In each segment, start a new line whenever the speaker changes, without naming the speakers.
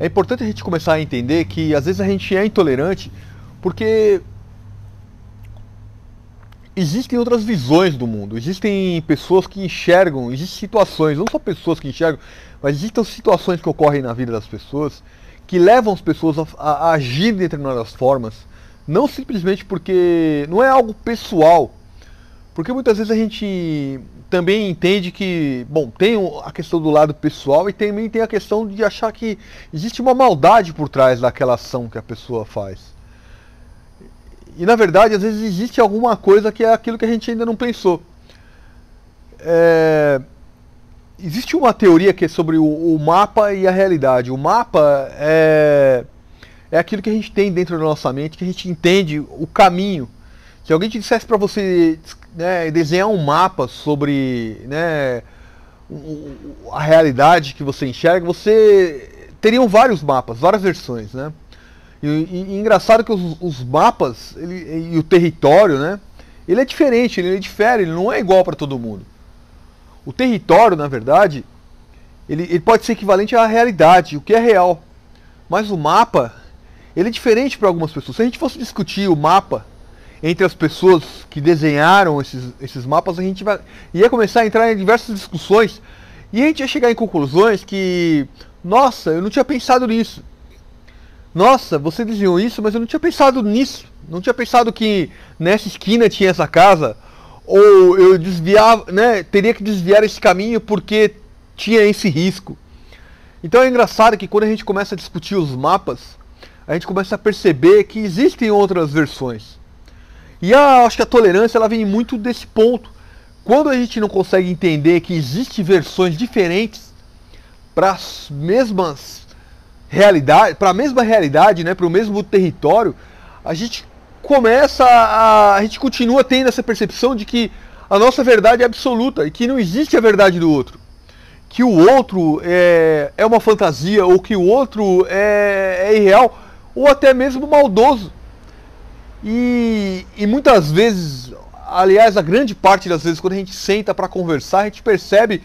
É importante a gente começar a entender que às vezes a gente é intolerante porque existem outras visões do mundo, existem pessoas que enxergam, existem situações, não só pessoas que enxergam, mas existem situações que ocorrem na vida das pessoas que levam as pessoas a, a agir de determinadas formas, não simplesmente porque não é algo pessoal, porque muitas vezes a gente também entende que, bom, tem a questão do lado pessoal e também tem a questão de achar que existe uma maldade por trás daquela ação que a pessoa faz. E na verdade, às vezes existe alguma coisa que é aquilo que a gente ainda não pensou. É... Existe uma teoria que é sobre o, o, mapa e a realidade. O mapa é, é aquilo que a gente tem dentro da nossa mente, que a gente entende o caminho. Se alguém te dissesse para você né, desenhar um mapa sobre né, a realidade que você enxerga, você teriam vários mapas, várias versões, né? E, e, e engraçado que os, os mapas ele, e o território, né? Ele é diferente, ele difere, ele não é igual para todo mundo. O território, na verdade, ele, ele pode ser equivalente à realidade, o que é real. Mas o mapa, ele é diferente para algumas pessoas. Se a gente fosse discutir o mapa entre as pessoas que desenharam esses, esses mapas, a gente vai, ia começar a entrar em diversas discussões e a gente ia chegar em conclusões que, nossa, eu não tinha pensado nisso. Nossa, você desenhou isso, mas eu não tinha pensado nisso. Não tinha pensado que nessa esquina tinha essa casa. Ou eu desviava, né, teria que desviar esse caminho porque tinha esse risco. Então é engraçado que quando a gente começa a discutir os mapas, a gente começa a perceber que existem outras versões. E a, acho que a tolerância ela vem muito desse ponto. Quando a gente não consegue entender que existem versões diferentes para as mesmas realidades, para a mesma realidade, né, para o mesmo território, a gente começa a, a gente continua tendo essa percepção de que a nossa verdade é absoluta e que não existe a verdade do outro. Que o outro é, é uma fantasia, ou que o outro é, é irreal, ou até mesmo maldoso. E, e muitas vezes, aliás, a grande parte das vezes, quando a gente senta para conversar, a gente percebe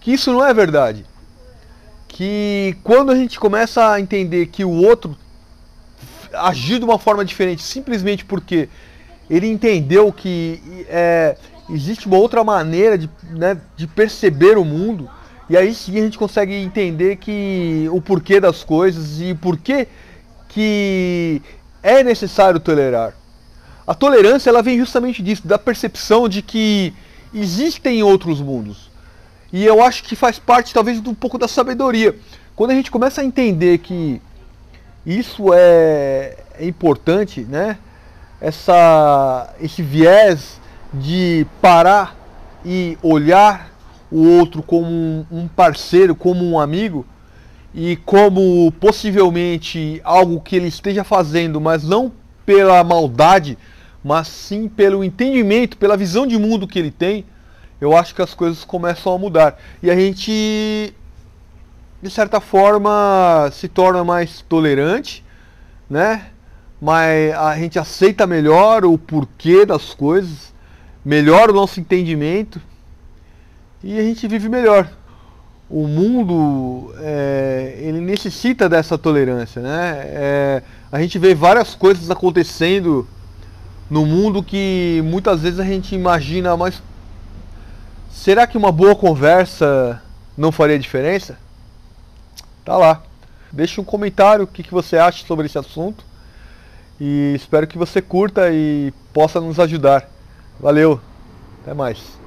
que isso não é verdade. Que quando a gente começa a entender que o outro agiu de uma forma diferente simplesmente porque ele entendeu que é, existe uma outra maneira de, né, de perceber o mundo, e aí sim a gente consegue entender que o porquê das coisas e porquê que é necessário tolerar. A tolerância ela vem justamente disso, da percepção de que existem outros mundos. E eu acho que faz parte talvez de um pouco da sabedoria. Quando a gente começa a entender que isso é, é importante, né? Essa, esse viés de parar e olhar o outro como um, um parceiro, como um amigo, e como possivelmente algo que ele esteja fazendo, mas não pela maldade, mas sim pelo entendimento, pela visão de mundo que ele tem, eu acho que as coisas começam a mudar. E a gente, de certa forma, se torna mais tolerante, né? Mas a gente aceita melhor o porquê das coisas, melhora o nosso entendimento e a gente vive melhor. O mundo é, ele necessita dessa tolerância, né? É, a gente vê várias coisas acontecendo no mundo que muitas vezes a gente imagina, mas será que uma boa conversa não faria diferença? Tá lá. Deixe um comentário o que, que você acha sobre esse assunto. E espero que você curta e possa nos ajudar. Valeu, até mais.